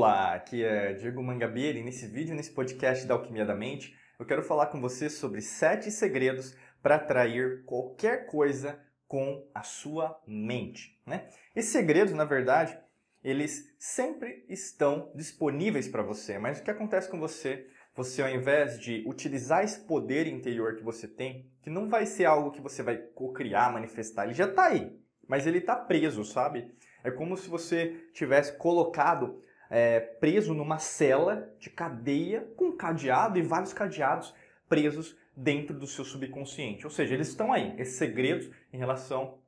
Olá, aqui é Diego Mangabeira e nesse vídeo, nesse podcast da Alquimia da Mente, eu quero falar com você sobre sete segredos para atrair qualquer coisa com a sua mente. Né? Esses segredos, na verdade, eles sempre estão disponíveis para você, mas o que acontece com você? Você, ao invés de utilizar esse poder interior que você tem, que não vai ser algo que você vai co-criar, manifestar, ele já está aí, mas ele está preso, sabe? É como se você tivesse colocado é, preso numa cela de cadeia com cadeado e vários cadeados presos dentro do seu subconsciente. Ou seja, eles estão aí, esses segredos em relação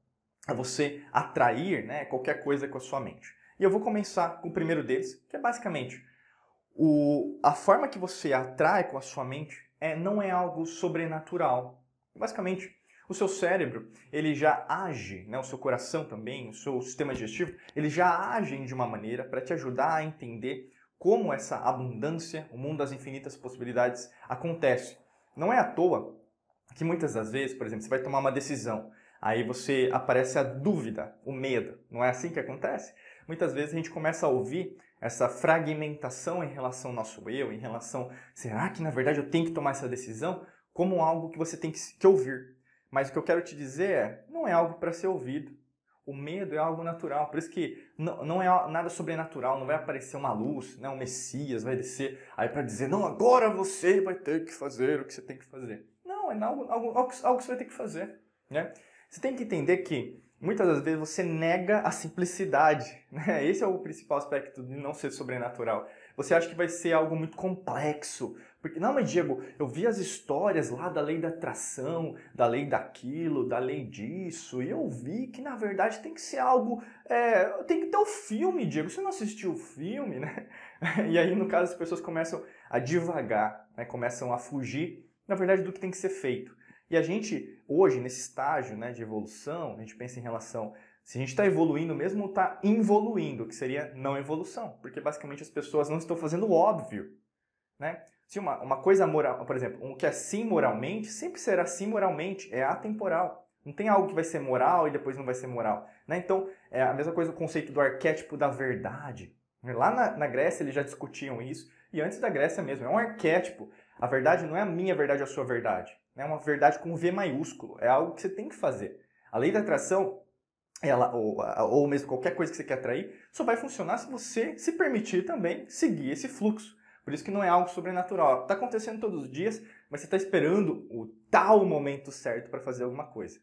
a você atrair né, qualquer coisa com a sua mente. E eu vou começar com o primeiro deles, que é basicamente o, a forma que você atrai com a sua mente é, não é algo sobrenatural. Basicamente, o seu cérebro ele já age, né, o seu coração também, o seu sistema digestivo, eles já agem de uma maneira para te ajudar a entender como essa abundância, o mundo das infinitas possibilidades acontece. Não é à toa que muitas das vezes, por exemplo, você vai tomar uma decisão, aí você aparece a dúvida, o medo. Não é assim que acontece? Muitas vezes a gente começa a ouvir essa fragmentação em relação ao nosso eu, em relação, será que na verdade eu tenho que tomar essa decisão? Como algo que você tem que, ouvir. Mas o que eu quero te dizer é, não é algo para ser ouvido. O medo é algo natural, por isso que não, não é nada sobrenatural, não vai aparecer uma luz, né, um Messias vai descer aí para dizer, não, agora você vai ter que fazer o que você tem que fazer. Não, é algo, algo, algo, que você vai ter que fazer. Né? Você tem que entender que muitas das vezes você nega a simplicidade. Né? Esse é o principal aspecto de não ser sobrenatural. Você acha que vai ser algo muito complexo. Porque, não, mas Diego, eu vi as histórias lá da lei da atração, da lei daquilo, da lei disso, e eu vi que na verdade tem que ser algo. É, tem que ter o filme, Diego. Você não assistiu o filme, né? E aí, no caso, as pessoas começam a divagar, né? começam a fugir, na verdade, do que tem que ser feito. E a gente, hoje, nesse estágio né, de evolução, a gente pensa em relação se a gente está evoluindo mesmo, está involuindo, que seria não evolução, porque basicamente as pessoas não estão fazendo o óbvio, né? Se uma, uma coisa moral, por exemplo, um que é sim moralmente, sempre será sim moralmente, é atemporal. Não tem algo que vai ser moral e depois não vai ser moral. Né? Então, é a mesma coisa o conceito do arquétipo da verdade. Lá na, na Grécia eles já discutiam isso, e antes da Grécia mesmo, é um arquétipo. A verdade não é a minha verdade ou a sua verdade. É uma verdade com V maiúsculo. É algo que você tem que fazer. A lei da atração ela, ou, ou mesmo qualquer coisa que você quer atrair, só vai funcionar se você se permitir também seguir esse fluxo. Por isso que não é algo sobrenatural. Está acontecendo todos os dias, mas você está esperando o tal momento certo para fazer alguma coisa.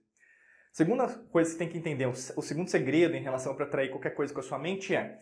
Segunda coisa que você tem que entender, o segundo segredo em relação para atrair qualquer coisa com a sua mente é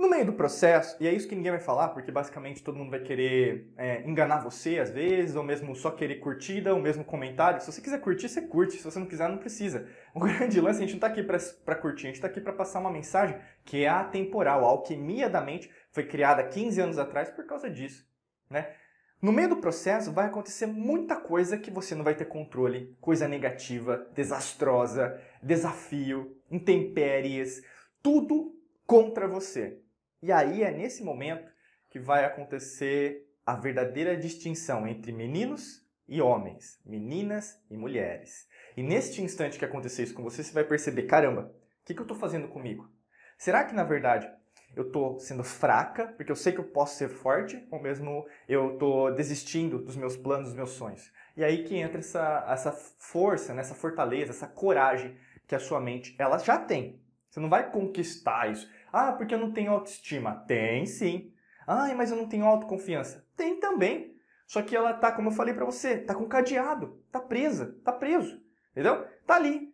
no meio do processo, e é isso que ninguém vai falar, porque basicamente todo mundo vai querer é, enganar você às vezes, ou mesmo só querer curtida, ou mesmo comentário. Se você quiser curtir, você curte. Se você não quiser, não precisa. O grande lance, a gente não está aqui para curtir, a gente está aqui para passar uma mensagem que é atemporal. A alquimia da mente foi criada 15 anos atrás por causa disso. Né? No meio do processo vai acontecer muita coisa que você não vai ter controle, coisa negativa, desastrosa, desafio, intempéries, tudo contra você. E aí é nesse momento que vai acontecer a verdadeira distinção entre meninos e homens, meninas e mulheres. E neste instante que acontecer isso com você, você vai perceber: caramba, o que, que eu estou fazendo comigo? Será que na verdade eu estou sendo fraca, porque eu sei que eu posso ser forte, ou mesmo eu estou desistindo dos meus planos, dos meus sonhos? E aí que entra essa, essa força, né, essa fortaleza, essa coragem que a sua mente ela já tem. Você não vai conquistar isso. Ah, porque eu não tenho autoestima. Tem sim. Ah, mas eu não tenho autoconfiança. Tem também. Só que ela tá, como eu falei para você, tá com cadeado, tá presa, tá preso. Entendeu? Tá ali.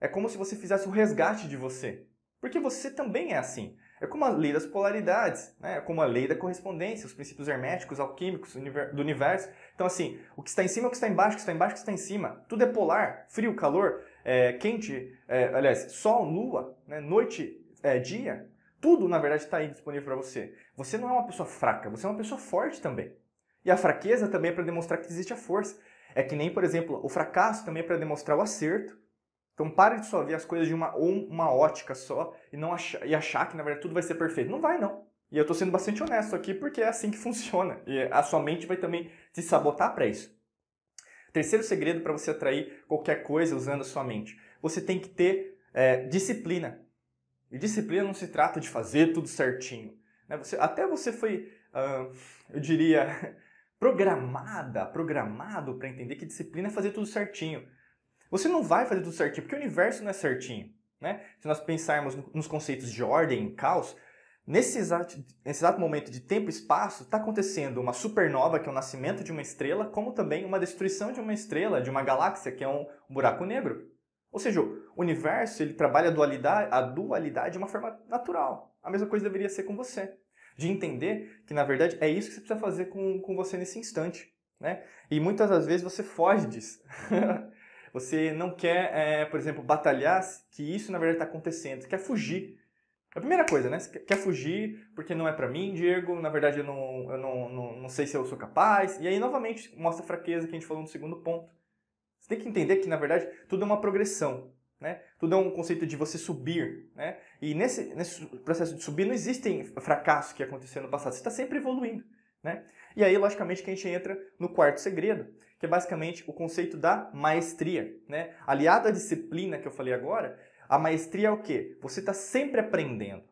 É como se você fizesse o resgate de você. Porque você também é assim. É como a lei das polaridades, né? é como a lei da correspondência, os princípios herméticos, alquímicos do universo. Então, assim, o que está em cima é o que está embaixo, o que está embaixo é o que está em cima. Tudo é polar, frio, calor, é, quente, é, aliás, sol, lua, né? noite, é, dia. Tudo, na verdade, está aí disponível para você. Você não é uma pessoa fraca, você é uma pessoa forte também. E a fraqueza também é para demonstrar que existe a força. É que nem, por exemplo, o fracasso também é para demonstrar o acerto. Então pare de só ver as coisas de uma, uma ótica só e, não achar, e achar que, na verdade, tudo vai ser perfeito. Não vai, não. E eu estou sendo bastante honesto aqui porque é assim que funciona. E a sua mente vai também te sabotar para isso. Terceiro segredo para você atrair qualquer coisa usando a sua mente. Você tem que ter é, disciplina. E disciplina não se trata de fazer tudo certinho. Né? Você, até você foi, uh, eu diria, programada, programado para entender que disciplina é fazer tudo certinho. Você não vai fazer tudo certinho, porque o universo não é certinho. Né? Se nós pensarmos nos conceitos de ordem e caos, nesse exato, nesse exato momento de tempo e espaço, está acontecendo uma supernova, que é o nascimento de uma estrela, como também uma destruição de uma estrela, de uma galáxia, que é um buraco negro. Ou seja, o universo ele trabalha a dualidade, a dualidade de uma forma natural. A mesma coisa deveria ser com você. De entender que, na verdade, é isso que você precisa fazer com, com você nesse instante. Né? E muitas das vezes você foge disso. você não quer, é, por exemplo, batalhar que isso, na verdade, está acontecendo. Você quer fugir. A primeira coisa, né? Você quer fugir porque não é para mim, Diego. Na verdade, eu, não, eu não, não, não sei se eu sou capaz. E aí, novamente, mostra a fraqueza que a gente falou no segundo ponto. Você tem que entender que, na verdade, tudo é uma progressão. Né? Tudo é um conceito de você subir. Né? E nesse, nesse processo de subir não existem fracassos que aconteceram no passado. Você está sempre evoluindo. Né? E aí, logicamente, que a gente entra no quarto segredo, que é basicamente o conceito da maestria. Né? Aliado à disciplina que eu falei agora, a maestria é o quê? Você está sempre aprendendo.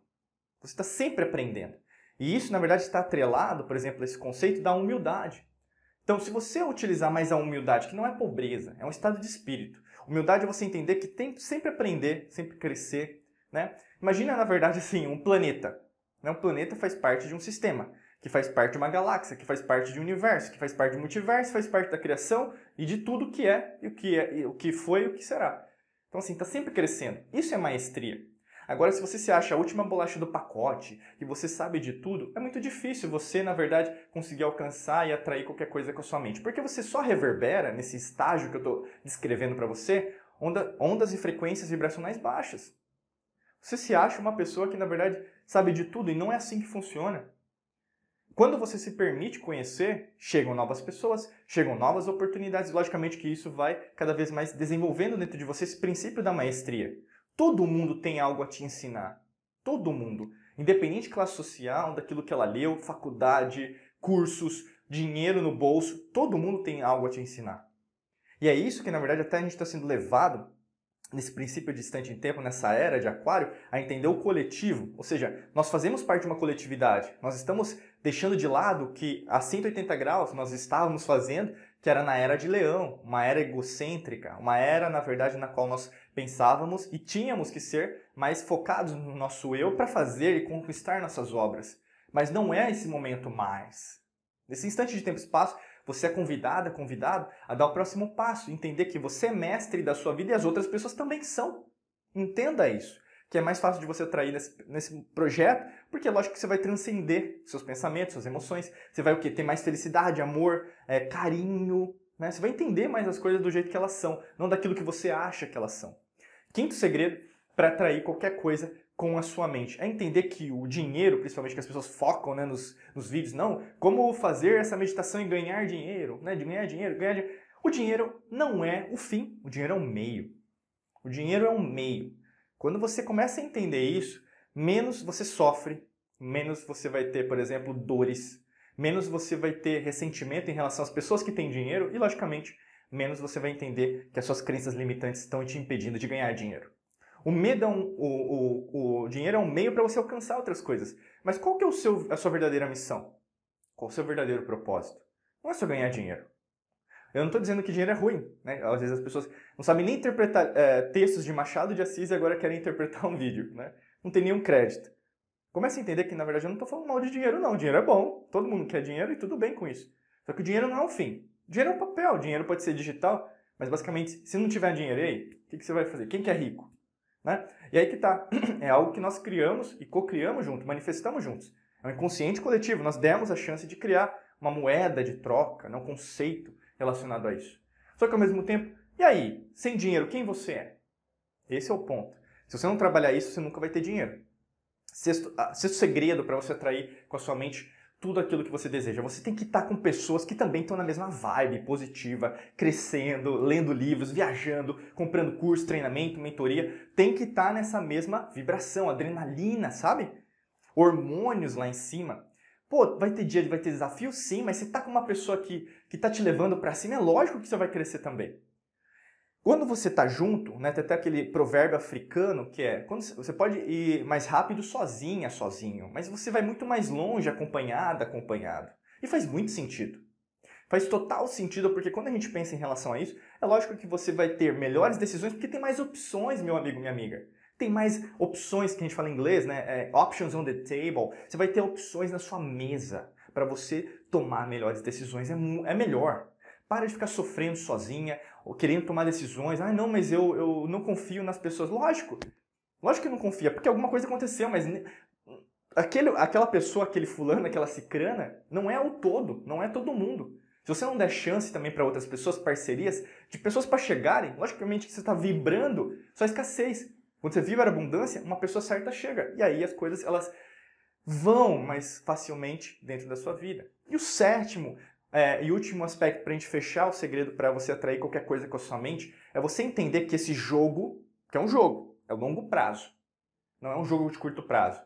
Você está sempre aprendendo. E isso, na verdade, está atrelado, por exemplo, a esse conceito da humildade. Então, se você utilizar mais a humildade, que não é pobreza, é um estado de espírito. Humildade é você entender que tem sempre aprender, sempre crescer, né? Imagina, na verdade, assim, um planeta. Né? Um planeta faz parte de um sistema, que faz parte de uma galáxia, que faz parte de um universo, que faz parte do multiverso, faz parte da criação e de tudo que é, e o que é, e o que foi e o que será. Então, assim, está sempre crescendo. Isso é maestria. Agora, se você se acha a última bolacha do pacote e você sabe de tudo, é muito difícil você, na verdade, conseguir alcançar e atrair qualquer coisa com a sua mente. Porque você só reverbera, nesse estágio que eu estou descrevendo para você, onda, ondas e frequências vibracionais baixas. Você se acha uma pessoa que, na verdade, sabe de tudo e não é assim que funciona. Quando você se permite conhecer, chegam novas pessoas, chegam novas oportunidades, logicamente que isso vai cada vez mais desenvolvendo dentro de você esse princípio da maestria. Todo mundo tem algo a te ensinar. Todo mundo. Independente de classe social, daquilo que ela leu, faculdade, cursos, dinheiro no bolso, todo mundo tem algo a te ensinar. E é isso que, na verdade, até a gente está sendo levado nesse princípio distante em tempo, nessa era de aquário, a entender o coletivo. Ou seja, nós fazemos parte de uma coletividade. Nós estamos deixando de lado que a 180 graus nós estávamos fazendo, que era na era de leão, uma era egocêntrica, uma era, na verdade, na qual nós pensávamos e tínhamos que ser mais focados no nosso eu para fazer e conquistar nossas obras. Mas não é esse momento mais. Nesse instante de tempo e espaço, você é convidada, convidado a dar o próximo passo, entender que você é mestre da sua vida e as outras pessoas também são. Entenda isso. Que é mais fácil de você atrair nesse, nesse projeto, porque é lógico que você vai transcender seus pensamentos, suas emoções. Você vai o quê? Ter mais felicidade, amor, é, carinho. Né? Você vai entender mais as coisas do jeito que elas são, não daquilo que você acha que elas são. Quinto segredo para atrair qualquer coisa com a sua mente. É entender que o dinheiro, principalmente que as pessoas focam né, nos, nos vídeos, não, como fazer essa meditação e ganhar dinheiro, né, de ganhar dinheiro, ganhar dinheiro. O dinheiro não é o fim, o dinheiro é um meio. O dinheiro é um meio. Quando você começa a entender isso, menos você sofre, menos você vai ter, por exemplo, dores, menos você vai ter ressentimento em relação às pessoas que têm dinheiro e, logicamente, menos você vai entender que as suas crenças limitantes estão te impedindo de ganhar dinheiro. O medo é um, o, o, o dinheiro é um meio para você alcançar outras coisas. Mas qual que é o seu, a sua verdadeira missão? Qual o seu verdadeiro propósito? Não é só ganhar dinheiro. Eu não estou dizendo que dinheiro é ruim. Né? Às vezes as pessoas não sabem nem interpretar é, textos de Machado de Assis e agora querem interpretar um vídeo. Né? Não tem nenhum crédito. Comece a entender que, na verdade, eu não estou falando mal de dinheiro, não. Dinheiro é bom. Todo mundo quer dinheiro e tudo bem com isso. Só que o dinheiro não é o fim. Dinheiro é um papel. Dinheiro pode ser digital. Mas, basicamente, se não tiver dinheiro aí, o que, que você vai fazer? Quem que é rico? Né? E aí que tá, é algo que nós criamos e co-criamos juntos, manifestamos juntos. É um inconsciente coletivo, nós demos a chance de criar uma moeda de troca, né? um conceito relacionado a isso. Só que ao mesmo tempo, e aí, sem dinheiro, quem você é? Esse é o ponto. Se você não trabalhar isso, você nunca vai ter dinheiro. Sexto, ah, sexto segredo para você atrair com a sua mente tudo aquilo que você deseja. Você tem que estar com pessoas que também estão na mesma vibe positiva, crescendo, lendo livros, viajando, comprando curso, treinamento, mentoria. Tem que estar nessa mesma vibração, adrenalina, sabe? Hormônios lá em cima. Pô, vai ter dia, vai ter desafio? Sim, mas você tá com uma pessoa que, que tá te levando para cima, é lógico que você vai crescer também. Quando você está junto, né, tem até aquele provérbio africano que é quando você pode ir mais rápido sozinha, sozinho, mas você vai muito mais longe acompanhada, acompanhado. E faz muito sentido. Faz total sentido porque quando a gente pensa em relação a isso, é lógico que você vai ter melhores decisões porque tem mais opções, meu amigo, minha amiga. Tem mais opções que a gente fala em inglês, né? É, options on the table. Você vai ter opções na sua mesa para você tomar melhores decisões. É, é melhor. Para de ficar sofrendo sozinha, ou querendo tomar decisões. Ah, não, mas eu, eu não confio nas pessoas. Lógico. Lógico que não confia, porque alguma coisa aconteceu, mas aquele, aquela pessoa, aquele fulano, aquela cicrana, não é o todo, não é todo mundo. Se você não der chance também para outras pessoas, parcerias, de pessoas para chegarem, logicamente que você está vibrando só escassez. Quando você vibra abundância, uma pessoa certa chega. E aí as coisas elas vão mais facilmente dentro da sua vida. E o sétimo é, e último aspecto para a gente fechar o segredo para você atrair qualquer coisa com a sua mente é você entender que esse jogo, que é um jogo, é longo prazo. Não é um jogo de curto prazo.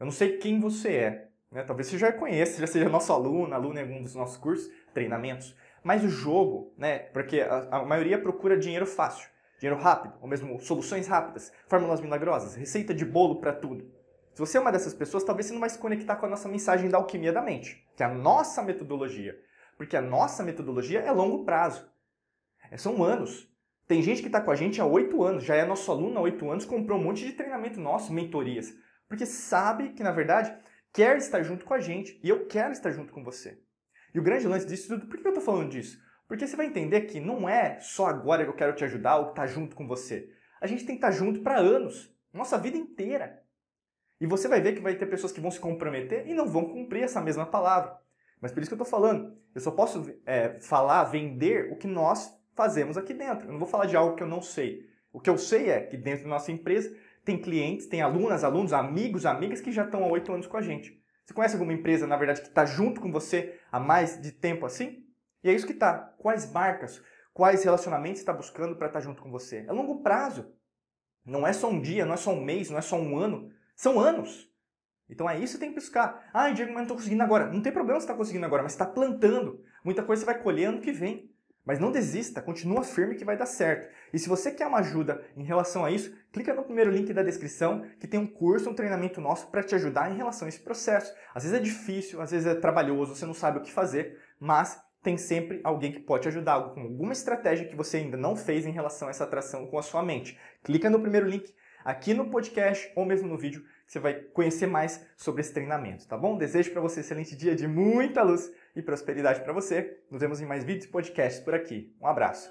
Eu não sei quem você é, né? Talvez você já conheça, já seja nosso aluno, aluno em algum dos nossos cursos, treinamentos. Mas o jogo, né? Porque a, a maioria procura dinheiro fácil, dinheiro rápido, ou mesmo soluções rápidas, fórmulas milagrosas, receita de bolo para tudo. Se você é uma dessas pessoas, talvez você não vai se conectar com a nossa mensagem da alquimia da mente, que é a nossa metodologia. Porque a nossa metodologia é longo prazo. É, são anos. Tem gente que está com a gente há oito anos, já é nosso aluno há oito anos, comprou um monte de treinamento nosso, mentorias. Porque sabe que, na verdade, quer estar junto com a gente e eu quero estar junto com você. E o grande lance disso tudo, por que eu estou falando disso? Porque você vai entender que não é só agora que eu quero te ajudar ou estar junto com você. A gente tem que estar junto para anos, nossa vida inteira. E você vai ver que vai ter pessoas que vão se comprometer e não vão cumprir essa mesma palavra. Mas por isso que eu estou falando. Eu só posso é, falar, vender o que nós fazemos aqui dentro. Eu não vou falar de algo que eu não sei. O que eu sei é que dentro da nossa empresa tem clientes, tem alunas, alunos, amigos, amigas que já estão há oito anos com a gente. Você conhece alguma empresa, na verdade, que está junto com você há mais de tempo assim? E é isso que está. Quais marcas, quais relacionamentos está buscando para estar tá junto com você? É longo prazo. Não é só um dia, não é só um mês, não é só um ano. São anos. Então é isso que tem que buscar. Ah, Diego, mas não estou conseguindo agora. Não tem problema se está conseguindo agora, mas está plantando. Muita coisa você vai colhendo que vem. Mas não desista, continua firme que vai dar certo. E se você quer uma ajuda em relação a isso, clica no primeiro link da descrição que tem um curso, um treinamento nosso para te ajudar em relação a esse processo. Às vezes é difícil, às vezes é trabalhoso, você não sabe o que fazer, mas tem sempre alguém que pode te ajudar com alguma estratégia que você ainda não fez em relação a essa atração com a sua mente. Clica no primeiro link aqui no podcast ou mesmo no vídeo que você vai conhecer mais sobre esse treinamento, tá bom? Desejo para você um excelente dia de muita luz e prosperidade para você. Nos vemos em mais vídeos e podcasts por aqui. Um abraço.